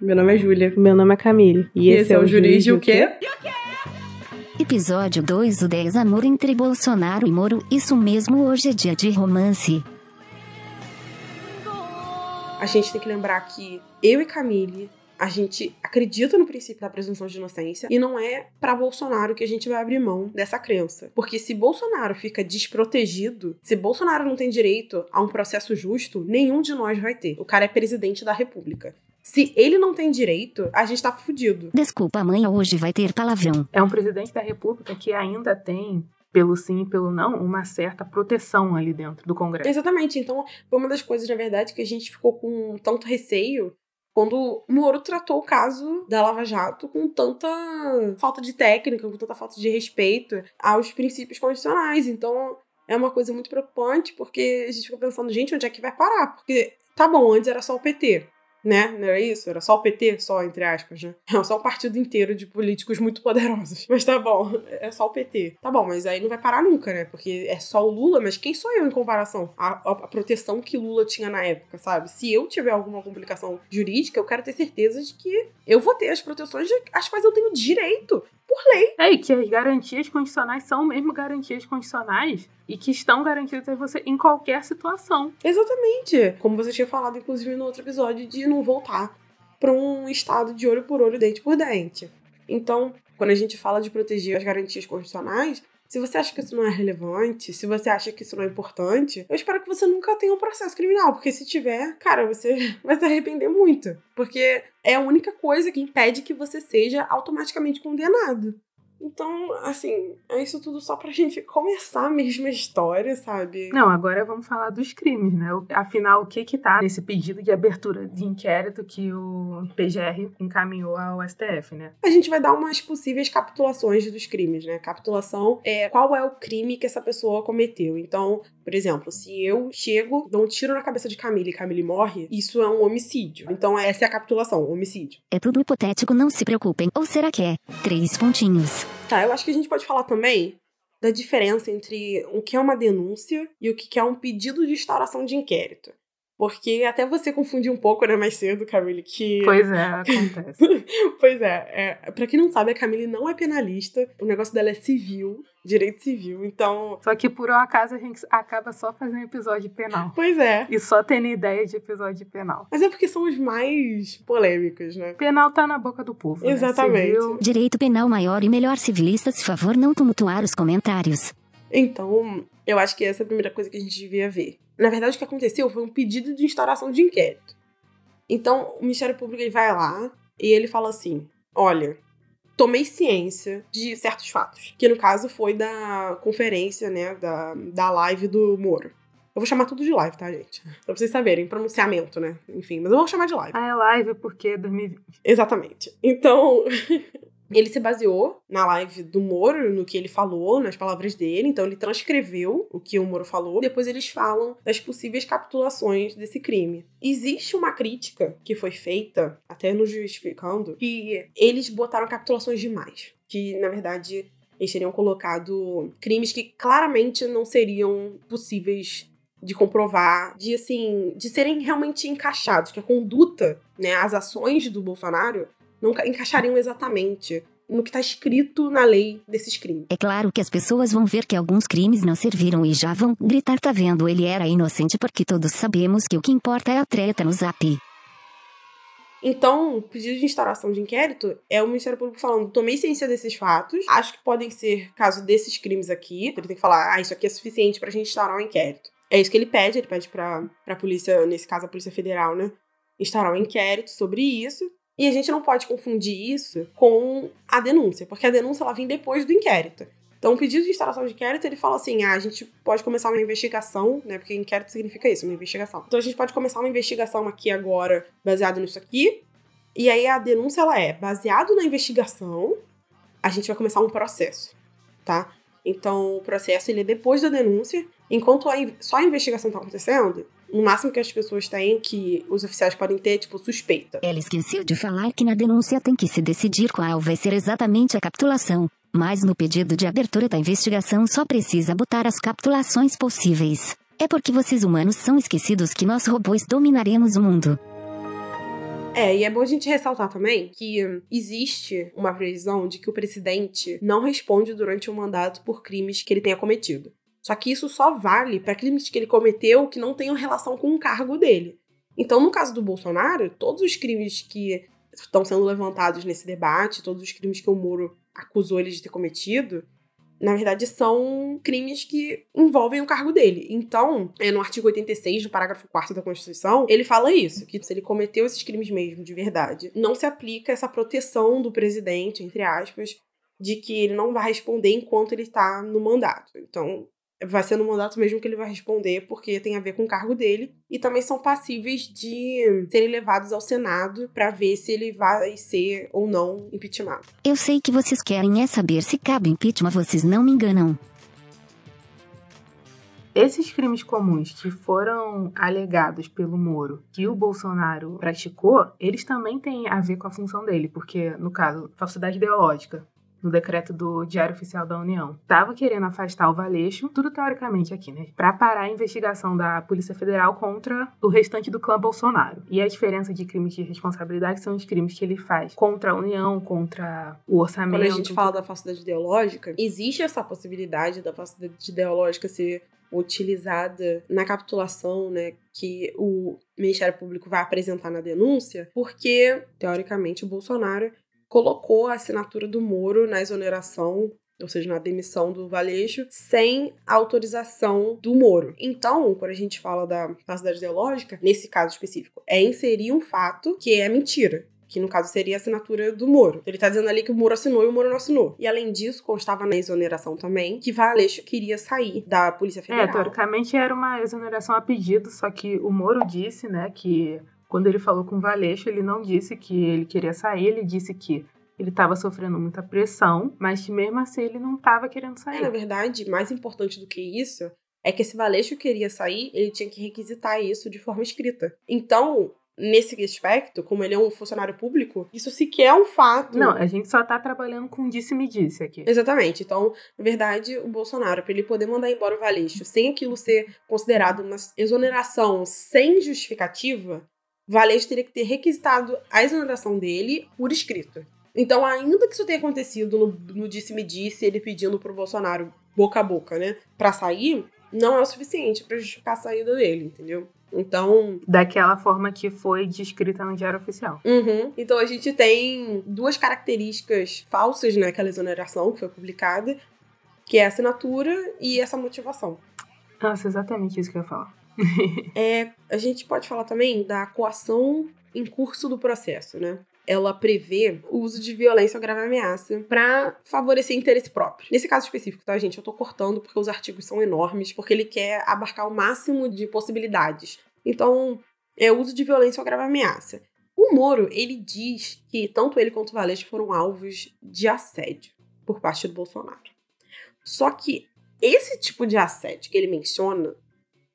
Meu nome é Júlia. Meu nome é Camille. E, esse, esse é o Jurídico o quê? Episódio 2 O 10 Amor entre Bolsonaro e Moro. Isso mesmo, hoje é dia de romance. A gente tem que lembrar que eu e Camille a gente acredita no princípio da presunção de inocência e não é para Bolsonaro que a gente vai abrir mão dessa crença. Porque se Bolsonaro fica desprotegido, se Bolsonaro não tem direito a um processo justo, nenhum de nós vai ter. O cara é presidente da República. Se ele não tem direito, a gente tá fudido. Desculpa, mãe, hoje vai ter palavrão. É um presidente da República que ainda tem pelo sim e pelo não, uma certa proteção ali dentro do Congresso. Exatamente. Então, foi uma das coisas, na verdade, que a gente ficou com tanto receio quando Moro tratou o caso da Lava Jato com tanta falta de técnica, com tanta falta de respeito aos princípios constitucionais. Então, é uma coisa muito preocupante, porque a gente fica pensando, gente, onde é que vai parar? Porque, tá bom, antes era só o PT né? Não era isso? Era só o PT, só, entre aspas, né? Era só um partido inteiro de políticos muito poderosos. Mas tá bom, é só o PT. Tá bom, mas aí não vai parar nunca, né? Porque é só o Lula, mas quem sou eu em comparação à, à proteção que Lula tinha na época, sabe? Se eu tiver alguma complicação jurídica, eu quero ter certeza de que eu vou ter as proteções às quais eu tenho direito por lei. É, e que as garantias constitucionais são mesmo garantias constitucionais e que estão garantidas a você em qualquer situação. Exatamente. Como você tinha falado, inclusive, no outro episódio, de não voltar para um estado de olho por olho, dente por dente. Então, quando a gente fala de proteger as garantias constitucionais, se você acha que isso não é relevante, se você acha que isso não é importante, eu espero que você nunca tenha um processo criminal, porque se tiver, cara, você vai se arrepender muito. Porque é a única coisa que impede que você seja automaticamente condenado. Então, assim, é isso tudo só pra gente começar a mesma história, sabe? Não, agora vamos falar dos crimes, né? Afinal, o que que tá nesse pedido de abertura de inquérito que o PGR encaminhou ao STF, né? A gente vai dar umas possíveis capitulações dos crimes, né? Capitulação é qual é o crime que essa pessoa cometeu. Então, por exemplo, se eu chego, dou um tiro na cabeça de Camille e Camille morre, isso é um homicídio. Então, essa é a capitulação, homicídio. É tudo hipotético, não se preocupem. Ou será que é? Três pontinhos. Tá, eu acho que a gente pode falar também da diferença entre o que é uma denúncia e o que é um pedido de instauração de inquérito. Porque até você confundiu um pouco, né, mais cedo, Camille, que... Pois é, acontece. pois é, é, pra quem não sabe, a Camille não é penalista, o negócio dela é civil, direito civil, então... Só que por um acaso a gente acaba só fazendo episódio penal. Pois é. E só tendo ideia de episódio penal. Mas é porque são os mais polêmicos, né? Penal tá na boca do povo, né? Exatamente. Né? Direito penal maior e melhor civilistas, favor não tumultuar os comentários. Então, eu acho que essa é a primeira coisa que a gente devia ver. Na verdade, o que aconteceu foi um pedido de instauração de inquérito. Então, o Ministério Público ele vai lá e ele fala assim: olha, tomei ciência de certos fatos. Que no caso foi da conferência, né? Da, da live do Moro. Eu vou chamar tudo de live, tá, gente? Pra vocês saberem, pronunciamento, né? Enfim, mas eu vou chamar de live. Ah, é live porque é 2020. Exatamente. Então, Ele se baseou na live do Moro, no que ele falou, nas palavras dele, então ele transcreveu o que o Moro falou. Depois eles falam das possíveis capitulações desse crime. Existe uma crítica que foi feita, até no justificando, que eles botaram capitulações demais. Que, na verdade, eles teriam colocado crimes que claramente não seriam possíveis de comprovar, de assim, de serem realmente encaixados, que a conduta, né, as ações do Bolsonaro não encaixariam exatamente no que está escrito na lei desses crimes. É claro que as pessoas vão ver que alguns crimes não serviram e já vão gritar tá vendo ele era inocente porque todos sabemos que o que importa é a treta no zap. Então, o pedido de instauração de inquérito é o Ministério Público falando: tomei ciência desses fatos, acho que podem ser caso desses crimes aqui. Ele tem que falar: ah, isso aqui é suficiente pra gente instaurar um inquérito. É isso que ele pede, ele pede pra, pra polícia, nesse caso a Polícia Federal, né? Instaurar um inquérito sobre isso. E a gente não pode confundir isso com a denúncia, porque a denúncia ela vem depois do inquérito. Então, o pedido de instalação de inquérito, ele fala assim: ah, a gente pode começar uma investigação, né? Porque inquérito significa isso, uma investigação. Então, a gente pode começar uma investigação aqui agora, baseado nisso aqui. E aí, a denúncia, ela é baseado na investigação, a gente vai começar um processo, tá? Então, o processo, ele é depois da denúncia. Enquanto a, só a investigação tá acontecendo, no máximo que as pessoas têm, que os oficiais podem ter, tipo, suspeita. Ela esqueceu de falar que na denúncia tem que se decidir qual vai ser exatamente a capitulação. Mas no pedido de abertura da investigação só precisa botar as capitulações possíveis. É porque vocês humanos são esquecidos que nós robôs dominaremos o mundo. É, e é bom a gente ressaltar também que existe uma previsão de que o presidente não responde durante o mandato por crimes que ele tenha cometido. Só que isso só vale para crimes que ele cometeu que não tenham relação com o cargo dele. Então, no caso do Bolsonaro, todos os crimes que estão sendo levantados nesse debate, todos os crimes que o Moro acusou ele de ter cometido, na verdade, são crimes que envolvem o cargo dele. Então, é no artigo 86, no parágrafo 4 da Constituição, ele fala isso: que se ele cometeu esses crimes mesmo, de verdade, não se aplica essa proteção do presidente, entre aspas, de que ele não vai responder enquanto ele está no mandato. Então, vai ser no mandato mesmo que ele vai responder, porque tem a ver com o cargo dele, e também são passíveis de serem levados ao Senado para ver se ele vai ser ou não impeachmentado. Eu sei que vocês querem é saber se cabe impeachment, vocês não me enganam. Esses crimes comuns que foram alegados pelo Moro, que o Bolsonaro praticou, eles também têm a ver com a função dele, porque, no caso, falsidade ideológica, no decreto do Diário Oficial da União. Estava querendo afastar o Valeixo, tudo teoricamente aqui, né? Para parar a investigação da Polícia Federal contra o restante do clã Bolsonaro. E a diferença de crimes de responsabilidade são os crimes que ele faz contra a União, contra o orçamento. Quando a gente fala da falsidade ideológica, existe essa possibilidade da falsidade ideológica ser utilizada na capitulação, né, que o Ministério Público vai apresentar na denúncia, porque teoricamente o Bolsonaro colocou a assinatura do Moro na exoneração ou seja, na demissão do Valeixo, sem autorização do Moro. Então, quando a gente fala da falsidade ideológica, nesse caso específico, é inserir um fato que é mentira. Que no caso seria a assinatura do Moro. Ele tá dizendo ali que o Moro assinou e o Moro não assinou. E além disso, constava na exoneração também que Valeixo queria sair da Polícia Federal. É, teoricamente era uma exoneração a pedido, só que o Moro disse, né, que quando ele falou com o Valeixo, ele não disse que ele queria sair, ele disse que ele estava sofrendo muita pressão, mas que mesmo assim ele não estava querendo sair. É, na verdade, mais importante do que isso é que se Valeixo queria sair, ele tinha que requisitar isso de forma escrita. Então, nesse aspecto, como ele é um funcionário público, isso sequer é um fato. Não, a gente só tá trabalhando com disse-me-disse aqui. Exatamente. Então, na verdade, o Bolsonaro, para ele poder mandar embora o Valeixo sem aquilo ser considerado uma exoneração sem justificativa, Valete teria que ter requisitado a exoneração dele por escrito. Então, ainda que isso tenha acontecido no disse-me-disse, ele pedindo pro Bolsonaro boca a boca, né, pra sair, não é o suficiente para justificar a saída dele, entendeu? Então. Daquela forma que foi descrita no Diário Oficial. Uhum. Então a gente tem duas características falsas naquela exoneração que foi publicada, que é a assinatura e essa motivação. Nossa, exatamente isso que eu ia falar. é, a gente pode falar também da coação em curso do processo, né? Ela prevê o uso de violência ou grave ameaça para favorecer interesse próprio. Nesse caso específico, tá, gente? Eu tô cortando porque os artigos são enormes, porque ele quer abarcar o máximo de possibilidades. Então, é o uso de violência ou grave ameaça. O Moro, ele diz que tanto ele quanto o Valete foram alvos de assédio por parte do Bolsonaro. Só que esse tipo de assédio que ele menciona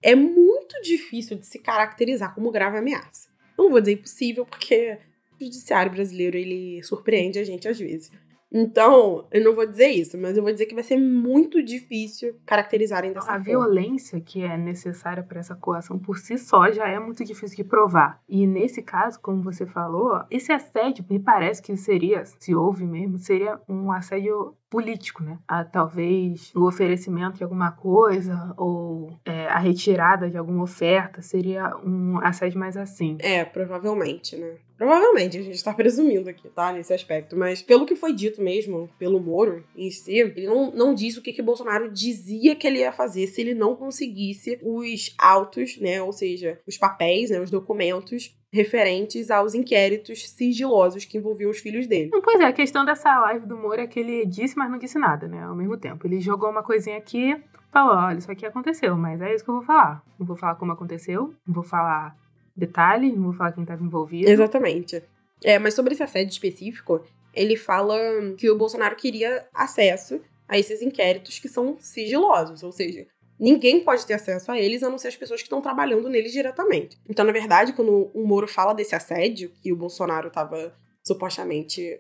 é muito difícil de se caracterizar como grave ameaça. Não vou dizer impossível, porque o judiciário brasileiro ele surpreende a gente às vezes. Então, eu não vou dizer isso, mas eu vou dizer que vai ser muito difícil caracterizarem dessa a forma. A violência que é necessária para essa coação por si só já é muito difícil de provar. E nesse caso, como você falou, esse assédio me parece que seria, se houve mesmo, seria um assédio político, né? A, talvez o oferecimento de alguma coisa ou é, a retirada de alguma oferta seria um assédio mais assim. É, provavelmente, né? Provavelmente, a gente está presumindo aqui, tá? Nesse aspecto. Mas pelo que foi dito mesmo, pelo Moro em si, ele não, não diz o que, que Bolsonaro dizia que ele ia fazer se ele não conseguisse os autos, né? Ou seja, os papéis, né? Os documentos referentes aos inquéritos sigilosos que envolviam os filhos dele. Pois é, a questão dessa live do Moro é que ele disse, mas não disse nada, né? Ao mesmo tempo. Ele jogou uma coisinha aqui, falou: olha, isso aqui aconteceu, mas é isso que eu vou falar. Não vou falar como aconteceu, não vou falar detalhe, não vou falar quem estava envolvido. Exatamente. É, mas sobre esse assédio específico, ele fala que o Bolsonaro queria acesso a esses inquéritos que são sigilosos, ou seja, Ninguém pode ter acesso a eles a não ser as pessoas que estão trabalhando neles diretamente. Então, na verdade, quando o Moro fala desse assédio que o Bolsonaro estava supostamente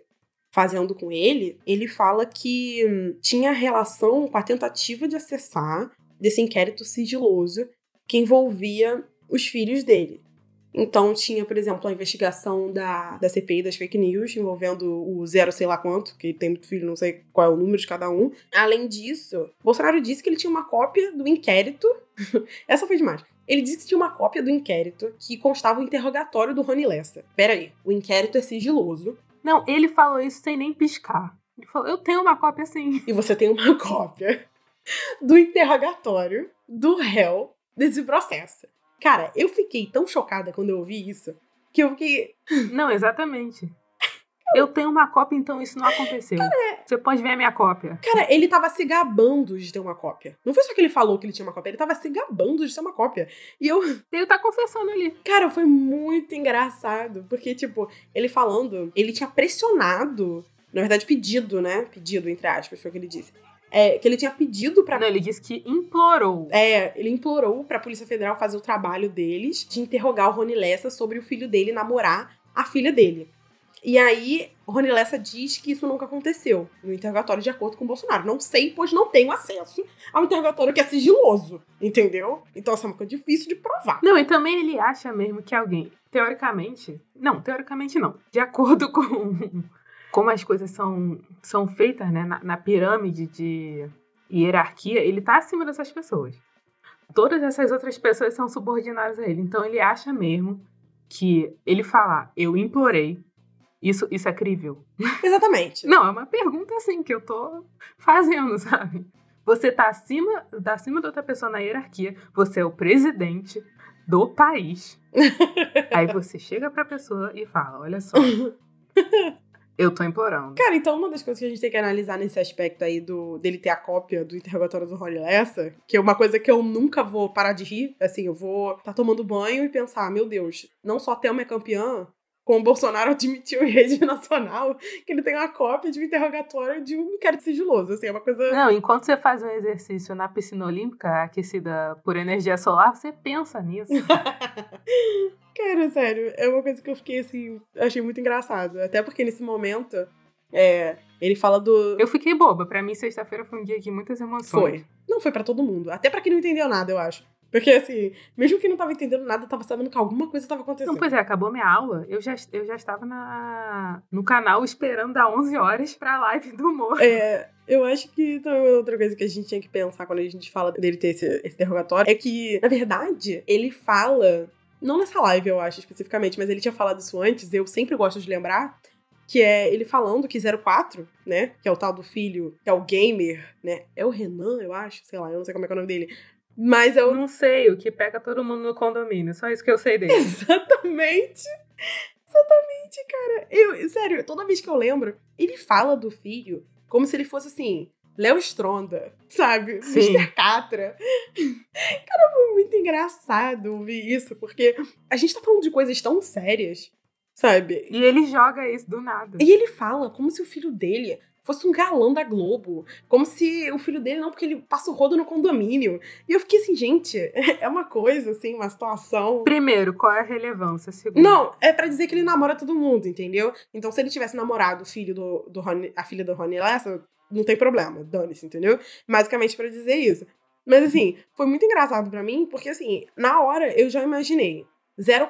fazendo com ele, ele fala que hum, tinha relação com a tentativa de acessar desse inquérito sigiloso que envolvia os filhos dele. Então tinha, por exemplo, a investigação da, da CPI das fake news, envolvendo o zero sei lá quanto, que tem muito filho, não sei qual é o número de cada um. Além disso, Bolsonaro disse que ele tinha uma cópia do inquérito. Essa foi demais. Ele disse que tinha uma cópia do inquérito que constava o interrogatório do Rony Lessa. Pera aí, o inquérito é sigiloso. Não, ele falou isso sem nem piscar. Ele falou, eu tenho uma cópia sim. E você tem uma cópia do interrogatório do réu desse processo. Cara, eu fiquei tão chocada quando eu ouvi isso que eu fiquei. Não, exatamente. Eu tenho uma cópia, então isso não aconteceu. Cara, Você pode ver a minha cópia. Cara, ele tava se gabando de ter uma cópia. Não foi só que ele falou que ele tinha uma cópia, ele tava se gabando de ter uma cópia. E eu. Ele tá confessando ali. Cara, foi muito engraçado. Porque, tipo, ele falando, ele tinha pressionado. Na verdade, pedido, né? Pedido, entre aspas, foi o que ele disse é, que ele tinha pedido para Não, ele disse que implorou. É, ele implorou pra Polícia Federal fazer o trabalho deles de interrogar o Rony Lessa sobre o filho dele namorar a filha dele. E aí, Rony Lessa diz que isso nunca aconteceu no interrogatório de acordo com o Bolsonaro. Não sei, pois não tenho acesso ao interrogatório que é sigiloso, entendeu? Então, essa é uma coisa difícil de provar. Não, e também ele acha mesmo que alguém, teoricamente, não, teoricamente não, de acordo com como as coisas são, são feitas né, na, na pirâmide de hierarquia, ele está acima dessas pessoas. Todas essas outras pessoas são subordinadas a ele. Então ele acha mesmo que ele falar, eu implorei, isso, isso é crível. Exatamente. Não, é uma pergunta assim que eu tô fazendo, sabe? Você tá acima, tá acima da outra pessoa na hierarquia, você é o presidente do país. Aí você chega pra pessoa e fala: olha só, eu tô implorando. Cara, então uma das coisas que a gente tem que analisar nesse aspecto aí do dele ter a cópia do interrogatório do Rony Lessa, que é uma coisa que eu nunca vou parar de rir, assim, eu vou tá tomando banho e pensar, meu Deus, não só Thelma é campeã, como o Bolsonaro admitiu em rede nacional que ele tem uma cópia de um interrogatório de um inquérito sigiloso, assim, é uma coisa... Não, enquanto você faz um exercício na piscina olímpica aquecida por energia solar, você pensa nisso. Cara, sério, é uma coisa que eu fiquei assim, achei muito engraçado. Até porque nesse momento, é, ele fala do. Eu fiquei boba. Pra mim, sexta-feira foi um dia de muitas emoções. Foi. Não foi para todo mundo. Até para quem não entendeu nada, eu acho. Porque, assim, mesmo que não tava entendendo nada, tava sabendo que alguma coisa tava acontecendo. Não, pois é, acabou minha aula, eu já, eu já estava na, no canal esperando dar 11 horas pra live do humor. É, eu acho que também outra coisa que a gente tinha que pensar quando a gente fala dele ter esse, esse interrogatório é que, na verdade, ele fala não nessa live, eu acho, especificamente, mas ele tinha falado isso antes, eu sempre gosto de lembrar, que é ele falando que 04, né, que é o tal do filho, que é o gamer, né, é o Renan, eu acho, sei lá, eu não sei como é, é o nome dele, mas eu... Não sei, o que pega todo mundo no condomínio, só isso que eu sei dele. Exatamente! Exatamente, cara. Eu, sério, toda vez que eu lembro, ele fala do filho como se ele fosse assim, Léo Stronda, sabe? Sim. Mr. Catra. Cara, foi muito engraçado ouvir isso, porque a gente tá falando de coisas tão sérias, sabe? E ele joga isso do nada. E ele fala como se o filho dele fosse um galã da Globo. Como se o filho dele, não, porque ele passa o rodo no condomínio. E eu fiquei assim, gente, é uma coisa, assim, uma situação. Primeiro, qual é a relevância? Segundo. Não, é para dizer que ele namora todo mundo, entendeu? Então, se ele tivesse namorado o filho do, do Rony, a filha do Rony Lessa, não tem problema, dane-se, entendeu? Basicamente para dizer isso. Mas assim, foi muito engraçado para mim, porque assim, na hora eu já imaginei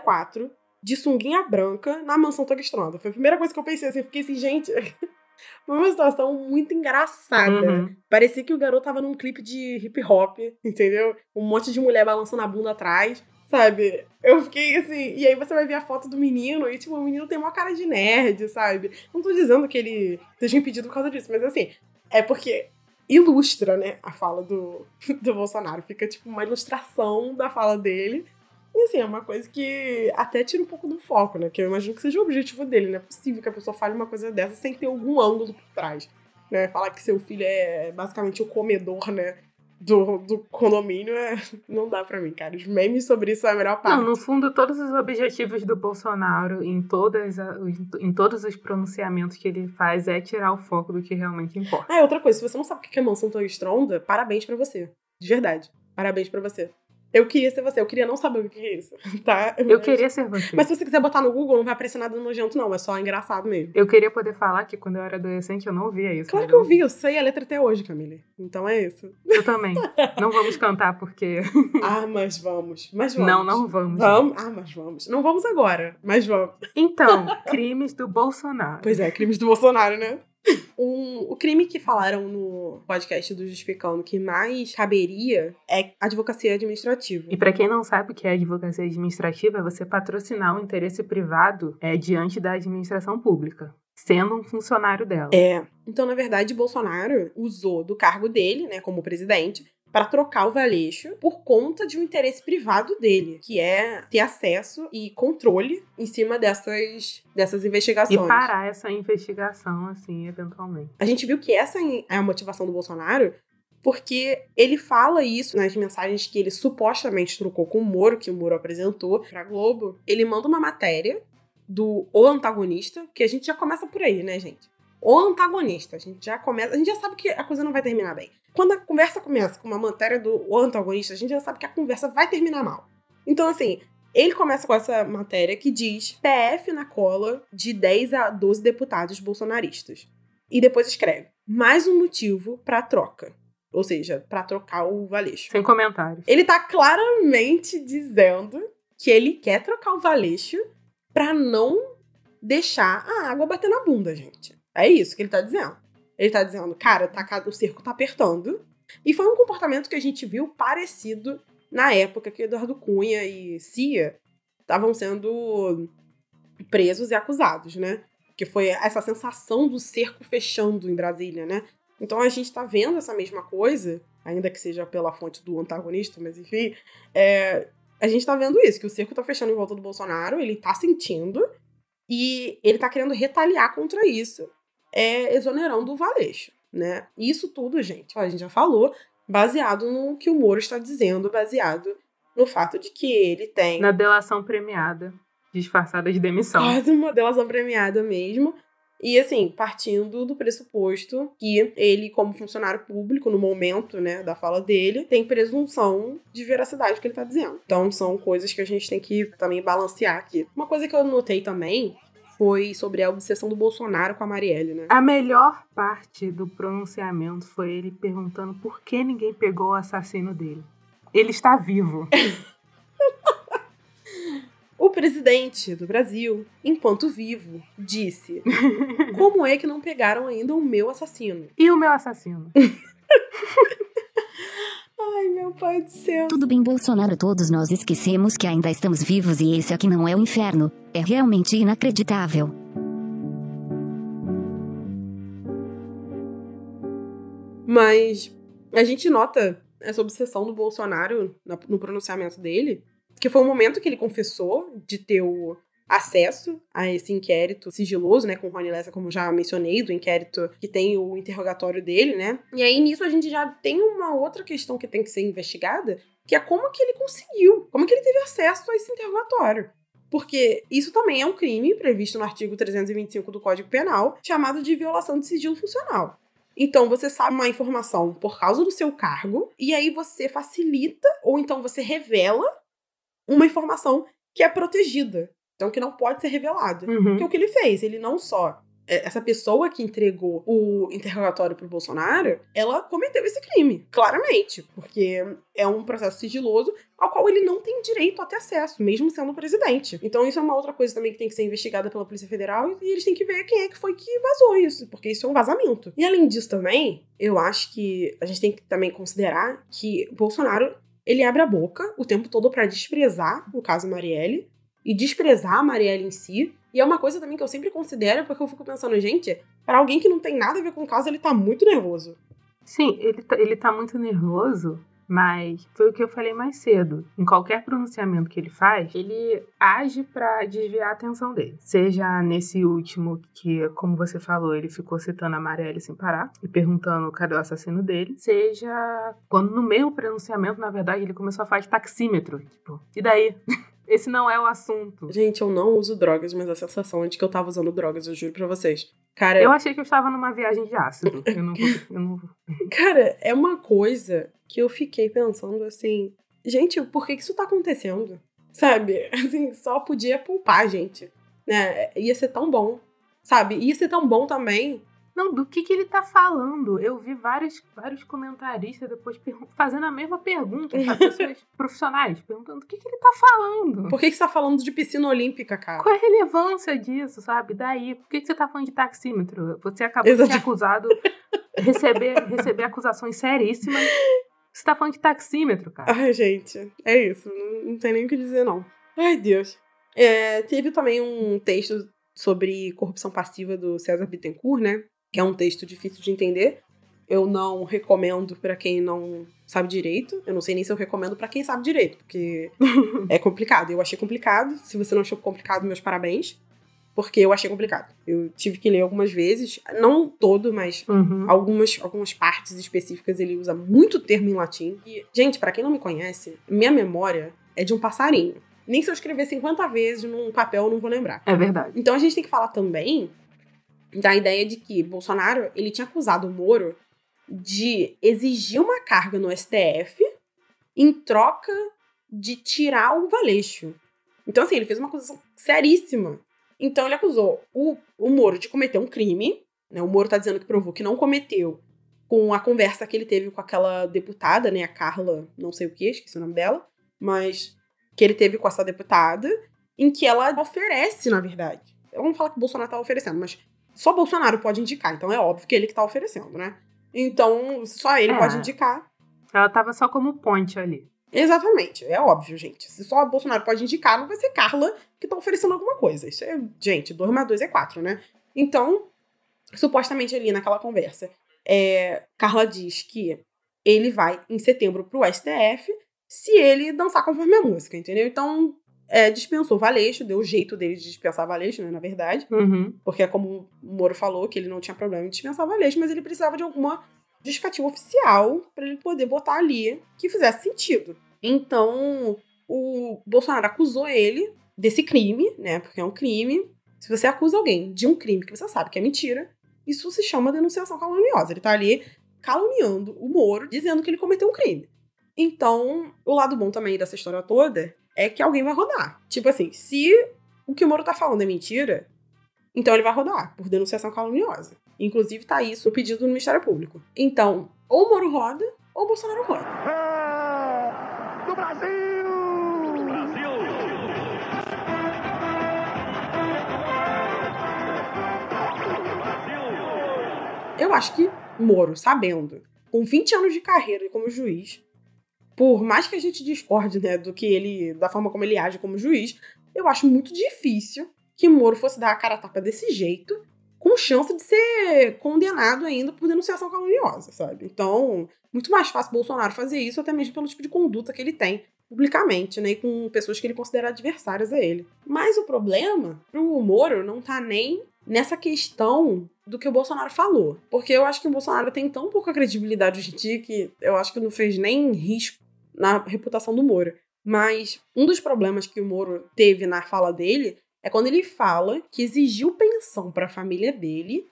04 de sunguinha branca na mansão Togstronda. Foi a primeira coisa que eu pensei assim, eu fiquei assim, gente, foi uma situação muito engraçada. Uhum. Parecia que o garoto tava num clipe de hip hop, entendeu? Um monte de mulher balançando a bunda atrás. Sabe? Eu fiquei assim. E aí você vai ver a foto do menino e, tipo, o menino tem uma cara de nerd, sabe? Não tô dizendo que ele esteja impedido por causa disso, mas assim, é porque ilustra, né, a fala do, do Bolsonaro. Fica, tipo, uma ilustração da fala dele. E, assim, é uma coisa que até tira um pouco do foco, né? Que eu imagino que seja o objetivo dele. Não é possível que a pessoa fale uma coisa dessa sem ter algum ângulo por trás. Né? Falar que seu filho é basicamente o comedor, né? do, do condomínio é, não dá para mim, cara. Os memes sobre isso é a melhor parte. Não, no fundo, todos os objetivos do Bolsonaro em, todas em todos os pronunciamentos que ele faz é tirar o foco do que realmente importa. Ah, outra coisa, se você não sabe o que é mansão tão estronda, parabéns para você. De verdade. Parabéns para você. Eu queria ser você, eu queria não saber o que é isso, tá? Eu queria ser você. Mas se você quiser botar no Google, não vai aparecer nada nojento, não. É só engraçado mesmo. Eu queria poder falar que quando eu era adolescente eu não via isso. Claro mas que eu vi, eu sei a letra até hoje, Camille. Então é isso. Eu também. Não vamos cantar porque. Ah, mas vamos. Mas vamos. Não, não vamos. Vamos? Ah, mas vamos. Não vamos agora, mas vamos. Então, crimes do Bolsonaro. Pois é, crimes do Bolsonaro, né? Um, o crime que falaram no podcast do Justificando que mais caberia é advocacia administrativa. E para quem não sabe o que é advocacia administrativa, é você patrocinar o um interesse privado é, diante da administração pública, sendo um funcionário dela. É. Então, na verdade, Bolsonaro usou do cargo dele, né, como presidente, para trocar o Valeixo por conta de um interesse privado dele, que é ter acesso e controle em cima dessas, dessas investigações. E parar essa investigação, assim, eventualmente. A gente viu que essa é a motivação do Bolsonaro, porque ele fala isso nas mensagens que ele supostamente trocou com o Moro, que o Moro apresentou pra Globo. Ele manda uma matéria do O Antagonista, que a gente já começa por aí, né, gente? O antagonista, a gente já começa, a gente já sabe que a coisa não vai terminar bem. Quando a conversa começa com uma matéria do antagonista, a gente já sabe que a conversa vai terminar mal. Então, assim, ele começa com essa matéria que diz PF na cola de 10 a 12 deputados bolsonaristas. E depois escreve: mais um motivo para troca. Ou seja, para trocar o Valeixo. Sem comentários. Ele tá claramente dizendo que ele quer trocar o Valeixo para não deixar a água bater na bunda, gente. É isso que ele tá dizendo. Ele tá dizendo, cara, tá, o cerco tá apertando. E foi um comportamento que a gente viu parecido na época que Eduardo Cunha e Cia estavam sendo presos e acusados, né? Que foi essa sensação do cerco fechando em Brasília, né? Então a gente tá vendo essa mesma coisa, ainda que seja pela fonte do antagonista, mas enfim, é, a gente tá vendo isso, que o cerco tá fechando em volta do Bolsonaro, ele tá sentindo, e ele tá querendo retaliar contra isso é, exonerando o Valeixo, né? Isso tudo, gente, a gente já falou, baseado no que o Moro está dizendo, baseado no fato de que ele tem. Na delação premiada, disfarçada de demissão. Quase uma delação premiada mesmo. E assim, partindo do pressuposto que ele, como funcionário público, no momento, né, da fala dele, tem presunção de veracidade que ele tá dizendo. Então são coisas que a gente tem que também balancear aqui. Uma coisa que eu notei também foi sobre a obsessão do Bolsonaro com a Marielle, né? A melhor parte do pronunciamento foi ele perguntando por que ninguém pegou o assassino dele. Ele está vivo. o presidente do Brasil, enquanto vivo, disse: Como é que não pegaram ainda o meu assassino? E o meu assassino? Ai, meu pai do céu. Tudo bem, Bolsonaro. Todos nós esquecemos que ainda estamos vivos e esse aqui não é o inferno. É realmente inacreditável. Mas a gente nota essa obsessão do Bolsonaro no pronunciamento dele, que foi o momento que ele confessou de ter o acesso a esse inquérito sigiloso, né, com o Rony Lessa, como já mencionei, do inquérito que tem o interrogatório dele, né? E aí nisso a gente já tem uma outra questão que tem que ser investigada, que é como que ele conseguiu, como que ele teve acesso a esse interrogatório. Porque isso também é um crime previsto no artigo 325 do Código Penal, chamado de violação de sigilo funcional. Então, você sabe uma informação por causa do seu cargo, e aí você facilita, ou então você revela uma informação que é protegida. Então, que não pode ser revelado. Uhum. Que é o que ele fez. Ele não só. é, Essa pessoa que entregou o interrogatório pro Bolsonaro, ela cometeu esse crime, claramente. Porque é um processo sigiloso ao qual ele não tem direito a ter acesso, mesmo sendo presidente. Então, isso é uma outra coisa também que tem que ser investigada pela Polícia Federal e eles têm que ver quem é que foi que vazou isso, porque isso é um vazamento. E além disso também, eu acho que a gente tem que também considerar que Bolsonaro ele abre a boca o tempo todo para desprezar o caso Marielle e desprezar a Marielle em si. E é uma coisa também que eu sempre considero, porque eu fico pensando, gente, para alguém que não tem nada a ver com o caso, ele tá muito nervoso. Sim, ele tá, ele tá muito nervoso, mas foi o que eu falei mais cedo. Em qualquer pronunciamento que ele faz, ele age para desviar a atenção dele. Seja nesse último, que, como você falou, ele ficou citando a Marielle sem parar e perguntando cadê o assassino dele. Seja quando no meio do pronunciamento, na verdade, ele começou a falar de taxímetro. Tipo, e daí? Esse não é o assunto. Gente, eu não uso drogas, mas a sensação é de que eu tava usando drogas, eu juro pra vocês. Cara, Eu achei que eu estava numa viagem de ácido. Eu não, eu não cara, é uma coisa que eu fiquei pensando assim. gente, por que, que isso tá acontecendo? Sabe? Assim, só podia poupar, gente. Né? Ia ser tão bom. Sabe? Ia ser tão bom também não, do que, que ele tá falando? Eu vi vários, vários comentaristas depois fazendo a mesma pergunta, sabe? Pessoas profissionais perguntando do que, que ele tá falando. Por que, que você tá falando de piscina olímpica, cara? Qual é a relevância disso, sabe? Daí, por que, que você tá falando de taxímetro? Você acabou Exato. de ser acusado, receber, receber acusações seríssimas. Você tá falando de taxímetro, cara. Ai, gente, é isso. Não, não tem nem o que dizer, não. Ai, Deus. É, teve também um texto sobre corrupção passiva do César Bittencourt, né? Que é um texto difícil de entender. Eu não recomendo para quem não sabe direito. Eu não sei nem se eu recomendo para quem sabe direito, porque é complicado. Eu achei complicado. Se você não achou complicado, meus parabéns. Porque eu achei complicado. Eu tive que ler algumas vezes, não todo, mas uhum. algumas, algumas partes específicas ele usa muito termo em latim. E, gente, para quem não me conhece, minha memória é de um passarinho. Nem se eu escrever 50 vezes num papel eu não vou lembrar. É verdade. Então a gente tem que falar também da ideia de que Bolsonaro ele tinha acusado o Moro de exigir uma carga no STF em troca de tirar o Valeixo. Então, assim, ele fez uma acusação seríssima. Então, ele acusou o, o Moro de cometer um crime. Né? O Moro tá dizendo que provou que não cometeu com a conversa que ele teve com aquela deputada, né? A Carla, não sei o que, esqueci o nome dela. Mas que ele teve com essa deputada, em que ela oferece, na verdade. Eu não falo que o Bolsonaro tá oferecendo, mas só Bolsonaro pode indicar, então é óbvio que ele que tá oferecendo, né? Então, só ele é. pode indicar. Ela tava só como ponte ali. Exatamente, é óbvio, gente. Se só Bolsonaro pode indicar, não vai ser Carla que tá oferecendo alguma coisa. Isso é, gente, 2 mais 2 é 4, né? Então, supostamente ali naquela conversa, é, Carla diz que ele vai em setembro pro STF se ele dançar conforme a música, entendeu? Então, é, dispensou Valeixo, deu o jeito dele de dispensar Valeixo, né, na verdade. Uhum. Porque é como o Moro falou, que ele não tinha problema em dispensar Valeixo, mas ele precisava de alguma justificativa oficial para ele poder botar ali que fizesse sentido. Então, o Bolsonaro acusou ele desse crime, né, porque é um crime. Se você acusa alguém de um crime que você sabe que é mentira, isso se chama denunciação caluniosa. Ele tá ali caluniando o Moro, dizendo que ele cometeu um crime. Então, o lado bom também dessa história toda é que alguém vai rodar. Tipo assim, se o que o Moro tá falando é mentira, então ele vai rodar por denunciação caluniosa. Inclusive tá isso no pedido do Ministério Público. Então, ou o Moro roda, ou o Bolsonaro roda. É do Brasil! Brasil! Eu acho que Moro, sabendo, com 20 anos de carreira como juiz, por mais que a gente discorde, né, do que ele, da forma como ele age como juiz, eu acho muito difícil que Moro fosse dar a cara a tapa desse jeito, com chance de ser condenado ainda por denunciação caluniosa, sabe? Então, muito mais fácil Bolsonaro fazer isso, até mesmo pelo tipo de conduta que ele tem publicamente, né, e com pessoas que ele considera adversárias a ele. Mas o problema pro Moro não tá nem nessa questão do que o Bolsonaro falou. Porque eu acho que o Bolsonaro tem tão pouca credibilidade hoje em dia que eu acho que não fez nem risco na reputação do Moro. Mas um dos problemas que o Moro teve na fala dele é quando ele fala que exigiu pensão para a família dele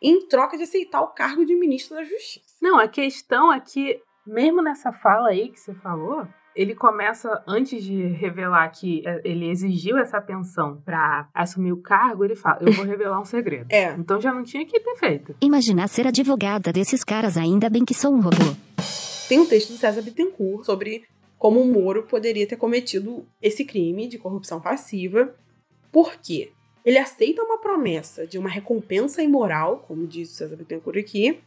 em troca de aceitar o cargo de ministro da Justiça. Não, a questão é que, mesmo nessa fala aí que você falou, ele começa, antes de revelar que é, ele exigiu essa pensão para assumir o cargo, ele fala: Eu vou revelar um segredo. É. Então já não tinha que ter feito. Imaginar ser advogada desses caras, ainda bem que sou um robô. Tem um texto do César Bittencourt sobre como o Moro poderia ter cometido esse crime de corrupção passiva. Por quê? Ele aceita uma promessa de uma recompensa imoral, como diz o César Bittencourt aqui,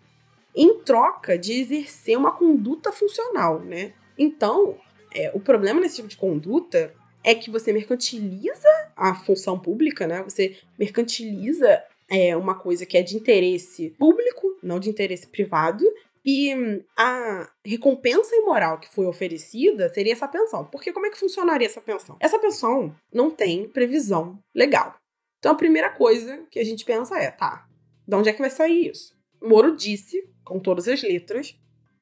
em troca de exercer uma conduta funcional, né? Então, é, o problema nesse tipo de conduta é que você mercantiliza a função pública, né? Você mercantiliza é, uma coisa que é de interesse público, não de interesse privado, e a recompensa imoral que foi oferecida seria essa pensão. Porque como é que funcionaria essa pensão? Essa pensão não tem previsão legal. Então a primeira coisa que a gente pensa é, tá, de onde é que vai sair isso? Moro disse, com todas as letras,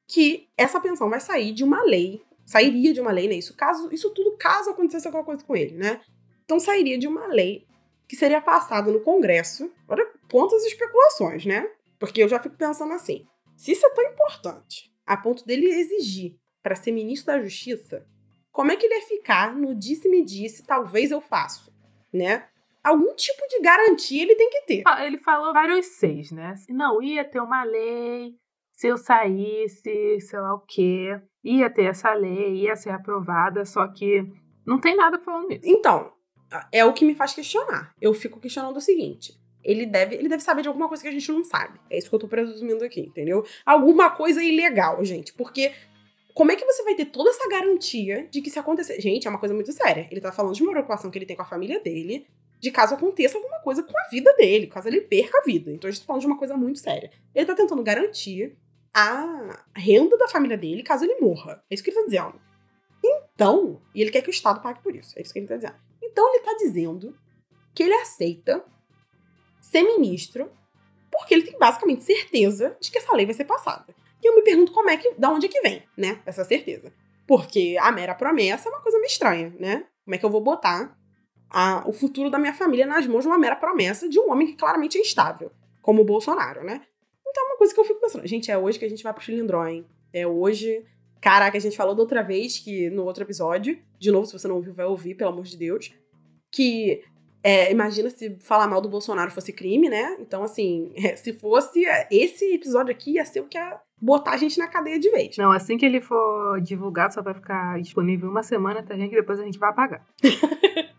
que essa pensão vai sair de uma lei, sairia de uma lei, né? Isso, caso, isso tudo caso acontecesse alguma coisa com ele, né? Então sairia de uma lei que seria passada no Congresso. Olha quantas especulações, né? Porque eu já fico pensando assim: se isso é tão importante, a ponto dele exigir para ser ministro da Justiça, como é que ele ia ficar no disse-me-disse, talvez eu faço, né? Algum tipo de garantia ele tem que ter. Ele falou vários seis, né? Não, ia ter uma lei, se eu saísse, sei lá o quê, ia ter essa lei, ia ser aprovada, só que não tem nada falando nisso. Então, é o que me faz questionar. Eu fico questionando o seguinte: ele deve, ele deve saber de alguma coisa que a gente não sabe. É isso que eu tô presumindo aqui, entendeu? Alguma coisa ilegal, gente. Porque como é que você vai ter toda essa garantia de que se acontecer. Gente, é uma coisa muito séria. Ele tá falando de uma preocupação que ele tem com a família dele, de caso aconteça alguma coisa com a vida dele, caso ele perca a vida. Então a gente tá falando de uma coisa muito séria. Ele tá tentando garantir a renda da família dele caso ele morra. É isso que ele tá dizendo. Então, e ele quer que o Estado pague por isso. É isso que ele tá dizendo. Então ele tá dizendo que ele aceita ser ministro porque ele tem basicamente certeza de que essa lei vai ser passada. E eu me pergunto como é que, da onde é que vem, né, essa certeza. Porque a mera promessa é uma coisa meio estranha, né? Como é que eu vou botar a, o futuro da minha família nas mãos de uma mera promessa de um homem que claramente é instável, como o Bolsonaro, né? Então é uma coisa que eu fico pensando, gente, é hoje que a gente vai pro Chilindró, hein? É hoje. Caraca, a gente falou da outra vez, que no outro episódio, de novo, se você não ouviu, vai ouvir, pelo amor de Deus, que é, imagina se falar mal do Bolsonaro fosse crime, né? Então, assim, é, se fosse, esse episódio aqui ia ser o que ia botar a gente na cadeia de vez. Não, assim que ele for divulgado, só vai ficar disponível uma semana, tá, gente? Depois a gente vai apagar.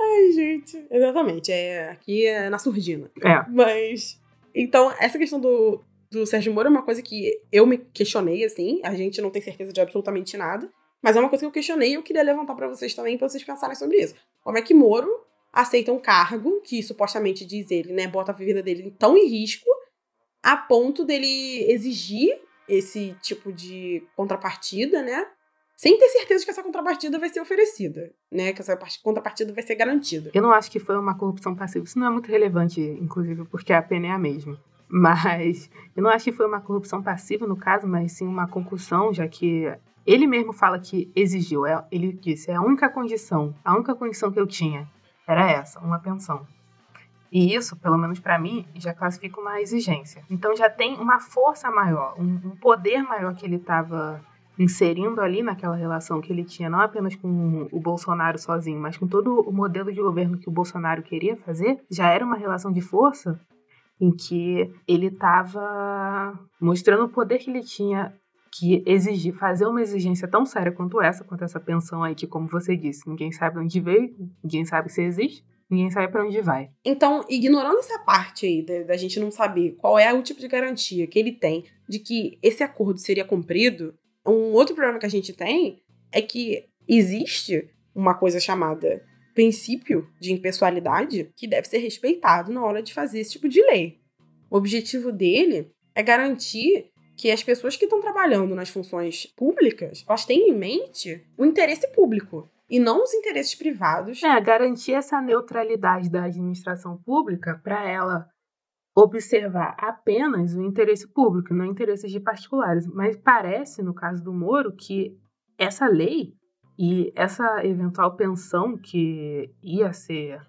Ai, gente. Exatamente. É, aqui é na surdina. É. Mas. Então, essa questão do, do Sérgio Moro é uma coisa que eu me questionei, assim. A gente não tem certeza de absolutamente nada. Mas é uma coisa que eu questionei e eu queria levantar para vocês também, pra vocês pensarem sobre isso. Como é que Moro aceita um cargo que supostamente diz ele, né, bota a vida dele tão em risco a ponto dele exigir esse tipo de contrapartida, né? Sem ter certeza que essa contrapartida vai ser oferecida, né? Que essa contrapartida vai ser garantida. Eu não acho que foi uma corrupção passiva. Isso não é muito relevante, inclusive, porque a pena é a mesma. Mas eu não acho que foi uma corrupção passiva no caso, mas sim uma concussão, já que ele mesmo fala que exigiu. É, ele disse: é a única condição, a única condição que eu tinha era essa, uma pensão. E isso, pelo menos para mim, já classifica uma exigência. Então já tem uma força maior, um, um poder maior que ele estava inserindo ali naquela relação que ele tinha, não apenas com o Bolsonaro sozinho, mas com todo o modelo de governo que o Bolsonaro queria fazer, já era uma relação de força em que ele estava mostrando o poder que ele tinha que exigir, fazer uma exigência tão séria quanto essa, quanto essa pensão aí, que, como você disse, ninguém sabe onde veio, ninguém sabe se existe, ninguém sabe para onde vai. Então, ignorando essa parte aí da, da, gente não saber qual é o tipo de garantia que ele tem de que esse acordo seria cumprido, um outro problema que a gente tem é que existe uma coisa chamada princípio de impessoalidade que deve ser respeitado na hora de fazer esse tipo de lei. O objetivo dele é garantir que as pessoas que estão trabalhando nas funções públicas, elas têm em mente o interesse público e não os interesses privados. É, garantir essa neutralidade da administração pública para ela observar apenas o interesse público, não interesses de particulares. Mas parece, no caso do Moro, que essa lei e essa eventual pensão que ia ser,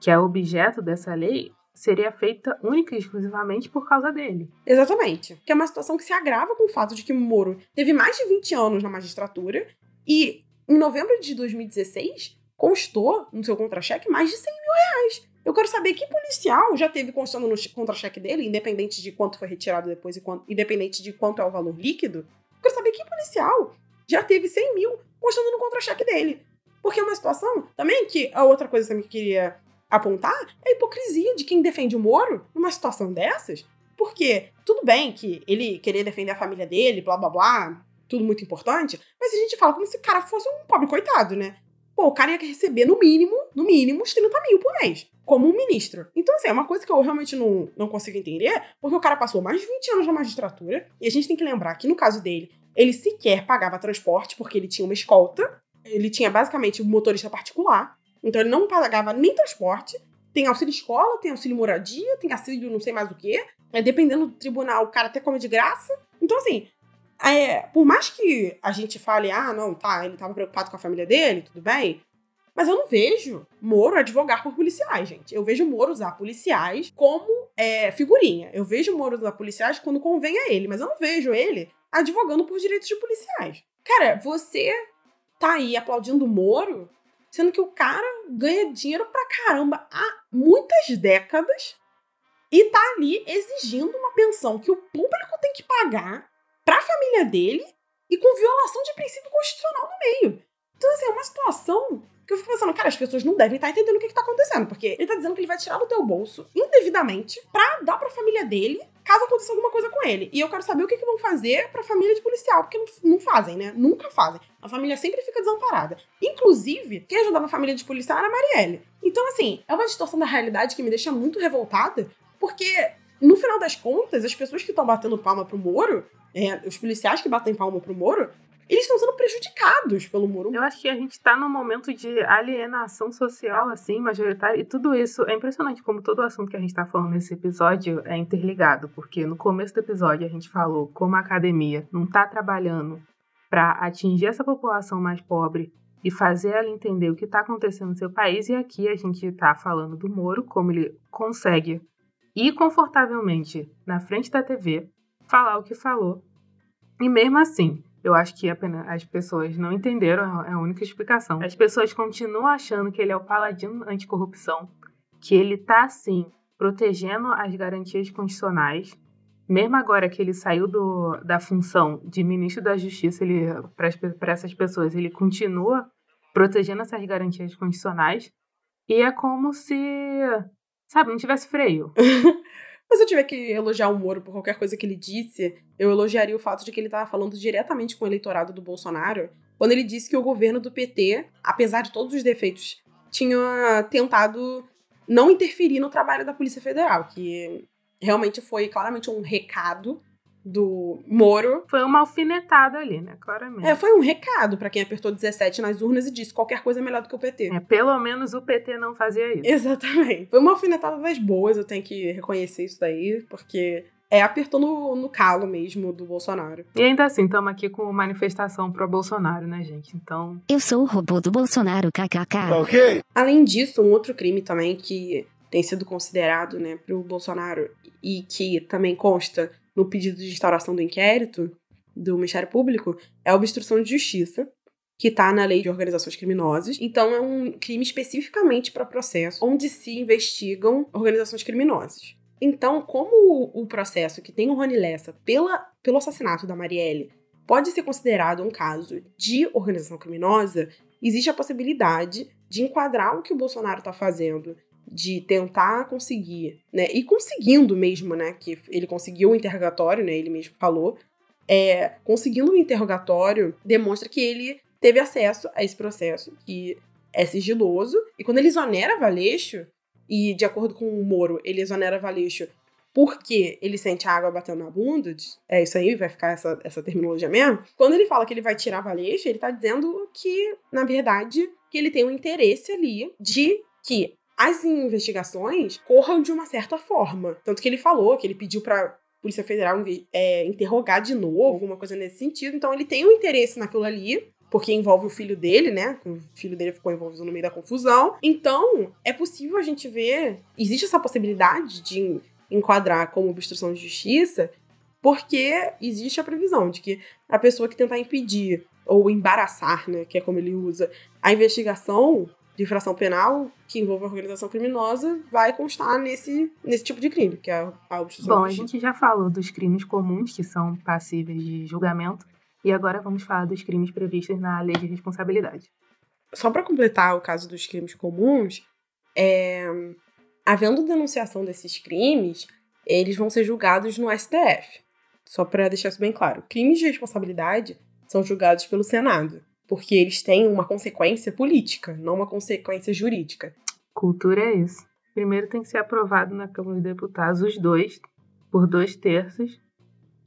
que é objeto dessa lei, seria feita única e exclusivamente por causa dele. Exatamente. Que é uma situação que se agrava com o fato de que Moro teve mais de 20 anos na magistratura e, em novembro de 2016, constou no seu contra-cheque mais de 100 mil reais. Eu quero saber que policial já teve constando no contra-cheque dele, independente de quanto foi retirado depois e quanto, independente de quanto é o valor líquido. Eu quero saber que policial já teve 100 mil constando no contra-cheque dele. Porque é uma situação também que a outra coisa que eu queria apontar é a hipocrisia de quem defende o Moro numa situação dessas. Porque tudo bem que ele querer defender a família dele, blá blá blá, tudo muito importante, mas a gente fala como se o cara fosse um pobre coitado, né? Pô, o cara ia receber no mínimo, no mínimo, uns 30 mil por mês, como um ministro. Então, assim, é uma coisa que eu realmente não, não consigo entender, porque o cara passou mais de 20 anos na magistratura, e a gente tem que lembrar que no caso dele, ele sequer pagava transporte, porque ele tinha uma escolta, ele tinha basicamente um motorista particular, então ele não pagava nem transporte. Tem auxílio escola, tem auxílio moradia, tem auxílio não sei mais o quê. É, dependendo do tribunal, o cara até come de graça. Então, assim, é, por mais que a gente fale, ah, não, tá, ele tava preocupado com a família dele, tudo bem. Mas eu não vejo Moro advogar por policiais, gente. Eu vejo Moro usar policiais como é, figurinha. Eu vejo Moro usar policiais quando convém a ele, mas eu não vejo ele advogando por direitos de policiais. Cara, você tá aí aplaudindo Moro, sendo que o cara ganha dinheiro pra caramba há muitas décadas e tá ali exigindo uma pensão que o público tem que pagar pra família dele e com violação de princípio constitucional no meio. Então, assim, é uma situação que eu fico pensando, cara, as pessoas não devem estar entendendo o que, está acontecendo, porque ele tá dizendo que ele vai tirar do teu bolso indevidamente pra dar pra família dele caso aconteça alguma coisa com ele. E eu quero saber o que, que vão fazer pra família de policial, porque não, não fazem, né? Nunca fazem. A família sempre fica desamparada. Inclusive, quem ajudava a família de policial era a Marielle. Então, assim, é uma distorção da realidade que me deixa muito revoltada, porque no final das contas, as pessoas que estão batendo palma pro Moro, é, os policiais que batem palma pro Moro, eles estão sendo prejudicados pelo muro. Eu acho que a gente está num momento de alienação social, assim, majoritária, e tudo isso é impressionante como todo o assunto que a gente está falando nesse episódio é interligado, porque no começo do episódio a gente falou como a academia não está trabalhando para atingir essa população mais pobre e fazer ela entender o que está acontecendo no seu país, e aqui a gente está falando do Moro, como ele consegue ir confortavelmente na frente da TV, falar o que falou, e mesmo assim eu acho que apenas as pessoas não entenderam é a única explicação. As pessoas continuam achando que ele é o paladino anticorrupção, que ele está sim protegendo as garantias constitucionais. Mesmo agora que ele saiu do, da função de ministro da Justiça, ele para essas pessoas ele continua protegendo essas garantias constitucionais. E é como se, sabe, não tivesse freio. Mas se eu tiver que elogiar o Moro por qualquer coisa que ele disse, eu elogiaria o fato de que ele estava falando diretamente com o eleitorado do Bolsonaro, quando ele disse que o governo do PT, apesar de todos os defeitos, tinha tentado não interferir no trabalho da Polícia Federal, que realmente foi claramente um recado do Moro. Foi uma alfinetada ali, né? Claramente. É, foi um recado para quem apertou 17 nas urnas e disse qualquer coisa é melhor do que o PT. É, pelo menos o PT não fazia isso. Exatamente. Foi uma alfinetada das boas, eu tenho que reconhecer isso daí, porque é, apertou no, no calo mesmo do Bolsonaro. E ainda assim, estamos aqui com manifestação pro Bolsonaro, né, gente? Então. Eu sou o robô do Bolsonaro, kkk. Ok. Além disso, um outro crime também que tem sido considerado, né, pro Bolsonaro e que também consta no pedido de instauração do inquérito do Ministério Público é a obstrução de justiça, que está na lei de organizações criminosas. Então, é um crime especificamente para processo onde se investigam organizações criminosas. Então, como o processo que tem o Rony Lessa pela, pelo assassinato da Marielle pode ser considerado um caso de organização criminosa, existe a possibilidade de enquadrar o que o Bolsonaro está fazendo de tentar conseguir, né? E conseguindo mesmo, né? Que ele conseguiu o interrogatório, né? Ele mesmo falou. É, conseguindo o interrogatório demonstra que ele teve acesso a esse processo, que é sigiloso. E quando ele exonera Valeixo, e de acordo com o Moro, ele exonera Valeixo porque ele sente a água batendo na bunda, é isso aí, vai ficar essa, essa terminologia mesmo. Quando ele fala que ele vai tirar Valeixo, ele tá dizendo que, na verdade, que ele tem um interesse ali de que as investigações corram de uma certa forma. Tanto que ele falou que ele pediu para Polícia Federal é, interrogar de novo, alguma coisa nesse sentido. Então ele tem um interesse naquilo ali, porque envolve o filho dele, né? O filho dele ficou envolvido no meio da confusão. Então, é possível a gente ver. Existe essa possibilidade de enquadrar como obstrução de justiça, porque existe a previsão de que a pessoa que tentar impedir ou embaraçar, né, que é como ele usa, a investigação de infração penal que envolva organização criminosa vai constar nesse, nesse tipo de crime, que é a obstrução. Bom, a gente já falou dos crimes comuns que são passíveis de julgamento e agora vamos falar dos crimes previstos na lei de responsabilidade. Só para completar o caso dos crimes comuns, é, havendo denunciação desses crimes, eles vão ser julgados no STF. Só para deixar isso bem claro. Crimes de responsabilidade são julgados pelo Senado porque eles têm uma consequência política, não uma consequência jurídica. Cultura é isso. Primeiro tem que ser aprovado na Câmara dos Deputados os dois, por dois terços.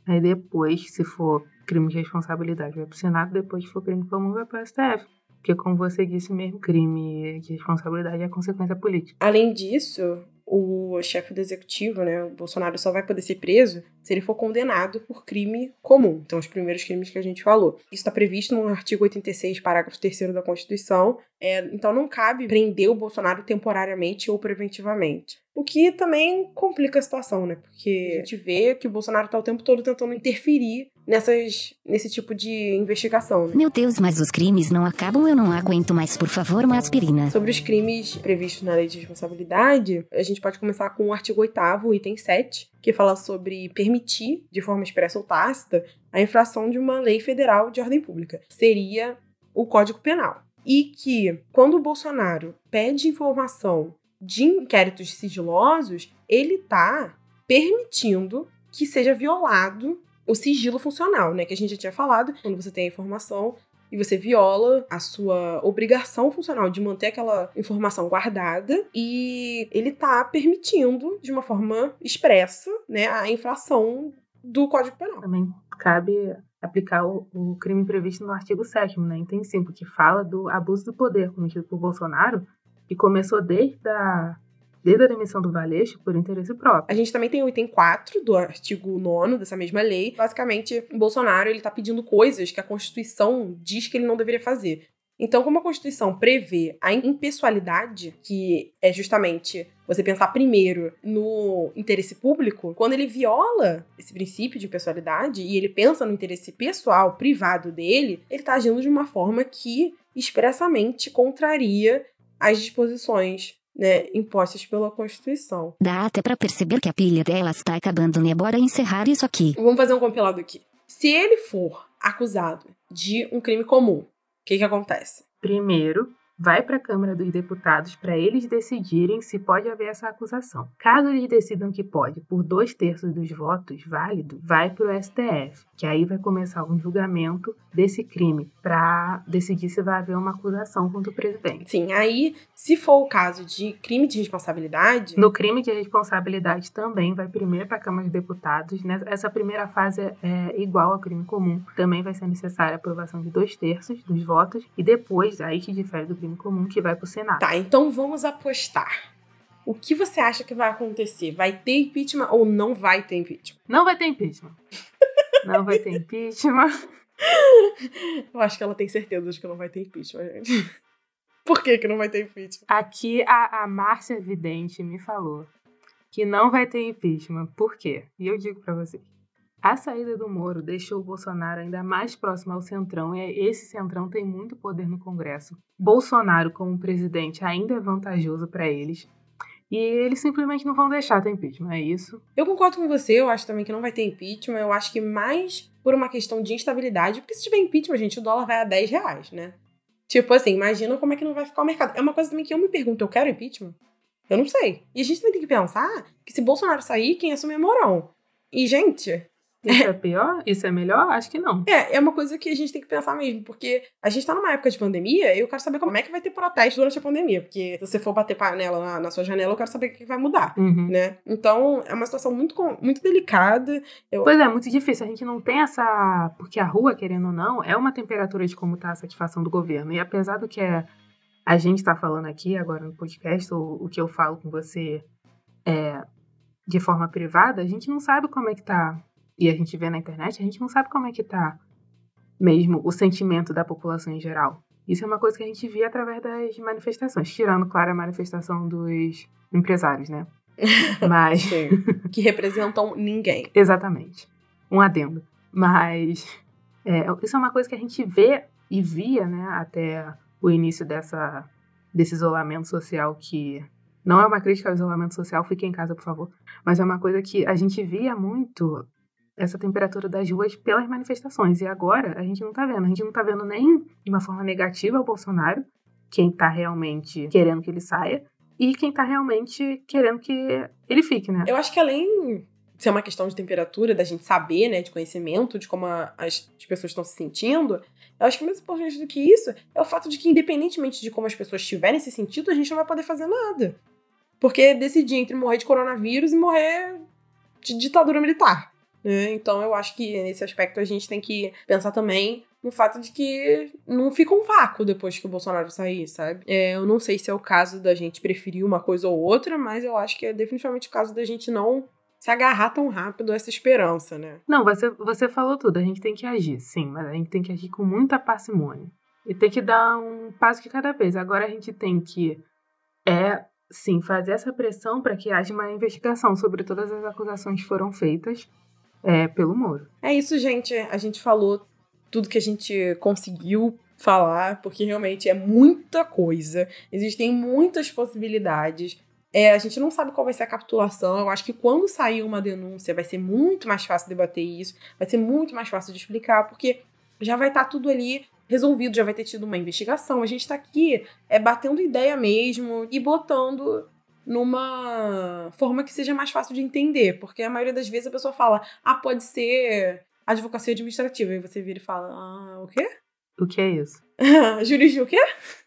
Aí depois, se for crime de responsabilidade, vai para o Senado. Depois, se for crime comum, vai para o STF. Porque, como você disse mesmo, crime de responsabilidade é consequência política. Além disso, o chefe do executivo, né, o Bolsonaro só vai poder ser preso se ele for condenado por crime comum. Então, os primeiros crimes que a gente falou. Isso está previsto no artigo 86, parágrafo 3 da Constituição. É, então, não cabe prender o Bolsonaro temporariamente ou preventivamente. O que também complica a situação, né? Porque a gente vê que o Bolsonaro está o tempo todo tentando interferir nessas, nesse tipo de investigação. Né? Meu Deus, mas os crimes não acabam, eu não aguento mais, por favor, uma aspirina. Sobre os crimes previstos na lei de responsabilidade, a gente pode começar com o artigo 8 item 7, que fala sobre permitir, de forma expressa ou tácita, a infração de uma lei federal de ordem pública. Seria o Código Penal. E que, quando o Bolsonaro pede informação de inquéritos sigilosos, ele está permitindo que seja violado o sigilo funcional, né? Que a gente já tinha falado, quando você tem a informação e você viola a sua obrigação funcional de manter aquela informação guardada e ele tá permitindo de uma forma expressa, né, a infração do Código Penal. Também cabe aplicar o, o crime previsto no artigo 7 né, item 5, que fala do abuso do poder cometido por Bolsonaro, que começou desde a desde a demissão do Valeixo por interesse próprio. A gente também tem o item 4 do artigo 9 dessa mesma lei. Basicamente, o Bolsonaro ele tá pedindo coisas que a Constituição diz que ele não deveria fazer. Então, como a Constituição prevê a impessoalidade, que é justamente você pensar primeiro no interesse público, quando ele viola esse princípio de impessoalidade e ele pensa no interesse pessoal, privado dele, ele está agindo de uma forma que expressamente contraria as disposições né, impostas pela Constituição. Dá até para perceber que a pilha dela está acabando, né? Bora encerrar isso aqui. Vamos fazer um compilado aqui. Se ele for acusado de um crime comum, o que, que acontece? Primeiro, vai para a Câmara dos Deputados para eles decidirem se pode haver essa acusação. Caso eles decidam que pode, por dois terços dos votos válido, vai para o STF, que aí vai começar um julgamento desse crime para decidir se vai haver uma acusação contra o presidente. Sim, aí, se for o caso de crime de responsabilidade. No crime de responsabilidade também vai primeiro para a Câmara dos Deputados. Né? Essa primeira fase é igual ao crime comum. Também vai ser necessária a aprovação de dois terços dos votos e depois, aí que difere do crime comum que vai pro Senado. Tá, então vamos apostar. O que você acha que vai acontecer? Vai ter impeachment ou não vai ter impeachment? Não vai ter impeachment. não vai ter impeachment. Eu acho que ela tem certeza de que não vai ter impeachment, gente. Por que, que não vai ter impeachment? Aqui a, a Márcia Vidente me falou que não vai ter impeachment. Por quê? E eu digo para vocês. A saída do Moro deixou o Bolsonaro ainda mais próximo ao Centrão e esse Centrão tem muito poder no Congresso. Bolsonaro, como presidente, ainda é vantajoso para eles. E eles simplesmente não vão deixar ter impeachment, é isso. Eu concordo com você, eu acho também que não vai ter impeachment. Eu acho que mais por uma questão de instabilidade, porque se tiver impeachment, gente, o dólar vai a 10 reais, né? Tipo assim, imagina como é que não vai ficar o mercado. É uma coisa também que eu me pergunto, eu quero impeachment? Eu não sei. E a gente também tem que pensar que se Bolsonaro sair, quem assume é Mourão. E, gente, isso é pior? Isso é melhor? Acho que não. É, é uma coisa que a gente tem que pensar mesmo, porque a gente tá numa época de pandemia e eu quero saber como é que vai ter protesto durante a pandemia, porque se você for bater panela na, na sua janela, eu quero saber o que vai mudar, uhum. né? Então, é uma situação muito, muito delicada. Eu... Pois é, muito difícil. A gente não tem essa... Porque a rua, querendo ou não, é uma temperatura de como tá a satisfação do governo. E apesar do que é... a gente tá falando aqui agora no podcast, ou o que eu falo com você é de forma privada, a gente não sabe como é que tá e a gente vê na internet, a gente não sabe como é que tá mesmo o sentimento da população em geral. Isso é uma coisa que a gente vê através das manifestações, tirando, claro, a manifestação dos empresários, né? Mas. que representam ninguém. Exatamente. Um adendo. Mas. É, isso é uma coisa que a gente vê e via, né, até o início dessa, desse isolamento social que. Não é uma crítica ao isolamento social, fique em casa, por favor. Mas é uma coisa que a gente via muito essa temperatura das ruas pelas manifestações. E agora a gente não tá vendo. A gente não tá vendo nem de uma forma negativa o Bolsonaro, quem tá realmente querendo que ele saia, e quem tá realmente querendo que ele fique, né? Eu acho que além de ser uma questão de temperatura, da gente saber, né, de conhecimento, de como a, as, as pessoas estão se sentindo, eu acho que mais importante do que isso é o fato de que, independentemente de como as pessoas estiverem se sentindo, a gente não vai poder fazer nada. Porque decidir entre morrer de coronavírus e morrer de ditadura militar. Né? Então eu acho que nesse aspecto a gente tem que pensar também no fato de que não fica um vácuo depois que o Bolsonaro sair, sabe? É, eu não sei se é o caso da gente preferir uma coisa ou outra, mas eu acho que é definitivamente o caso da gente não se agarrar tão rápido a essa esperança, né? Não, você, você falou tudo, a gente tem que agir, sim, mas a gente tem que agir com muita parcimônia. E tem que dar um passo de cada vez. Agora a gente tem que, é, sim, fazer essa pressão para que haja uma investigação sobre todas as acusações que foram feitas É, pelo Moro. É isso, gente. A gente falou tudo que a gente conseguiu falar, porque realmente é muita coisa. Existem muitas possibilidades. É, a gente não sabe qual vai ser a capitulação. Eu acho que quando sair uma denúncia vai ser muito mais fácil debater isso, vai ser muito mais fácil de explicar, porque já vai estar tá tudo ali resolvido, já vai ter tido uma investigação. A gente está aqui é, batendo ideia mesmo e botando numa forma que seja mais fácil de entender, porque a maioria das vezes a pessoa fala, ah, pode ser advocacia administrativa, e você vira e fala, ah, o quê? O que é isso? Jurídico o quê?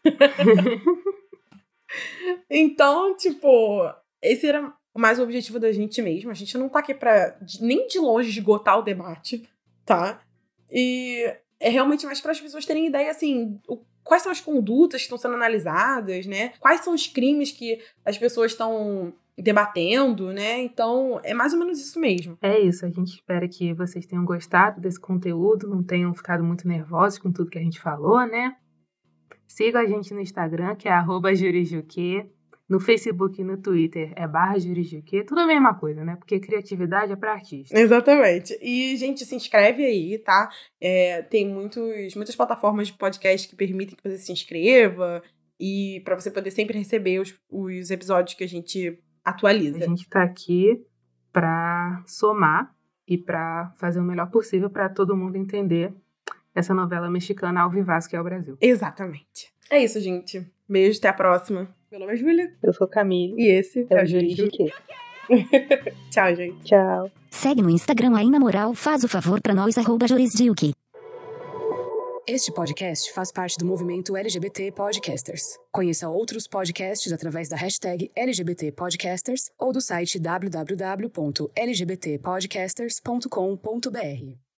então, tipo, esse era mais o objetivo da gente mesmo. A gente não tá aqui pra nem de longe esgotar o debate, tá? E é realmente mais para as pessoas terem ideia, assim, o, quais são as condutas que estão sendo analisadas, né? Quais são os crimes que as pessoas estão debatendo, né? Então, é mais ou menos isso mesmo. É isso, a gente espera que vocês tenham gostado desse conteúdo, não tenham ficado muito nervosos com tudo que a gente falou, né? Siga a gente no Instagram, que é jurijuque. No Facebook e no Twitter é barra jurijuque. Tudo a mesma coisa, né? Porque criatividade é para artista. Exatamente. E, gente, se inscreve aí, tá? É, tem muitos, muitas plataformas de podcast que permitem que você se inscreva. E para você poder sempre receber os, os episódios que a gente atualiza. A gente tá aqui para somar e para fazer o melhor possível para todo mundo entender essa novela mexicana ao vivaço que é o Brasil. Exatamente. É isso, gente. Beijo, até a próxima. Meu nome é Júlia. Eu sou Camille. E esse é, é o Juridique. Tchau, gente. Tchau. Segue no Instagram aí na moral, faz o favor pra nós, arroba Jurisdiuque. Este podcast faz parte do movimento LGBT Podcasters. Conheça outros podcasts através da hashtag LGBT Podcasters ou do site www.lgbtpodcasters.com.br.